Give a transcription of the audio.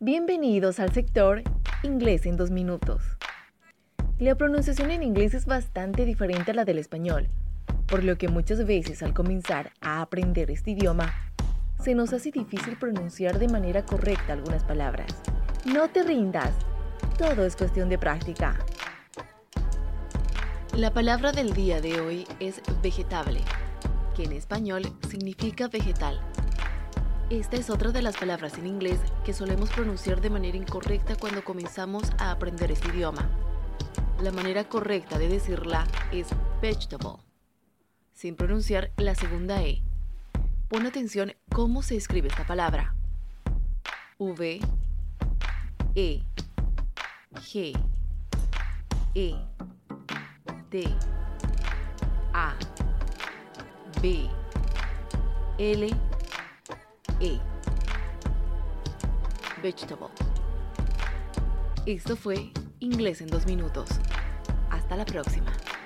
Bienvenidos al sector Inglés en dos minutos. La pronunciación en inglés es bastante diferente a la del español, por lo que muchas veces al comenzar a aprender este idioma, se nos hace difícil pronunciar de manera correcta algunas palabras. No te rindas, todo es cuestión de práctica. La palabra del día de hoy es vegetable, que en español significa vegetal. Esta es otra de las palabras en inglés que solemos pronunciar de manera incorrecta cuando comenzamos a aprender este idioma. La manera correcta de decirla es vegetable, sin pronunciar la segunda E. Pon atención cómo se escribe esta palabra. V, E, G, E, T, A, B, L, E. Vegetable. Esto fue Inglés en dos minutos. Hasta la próxima.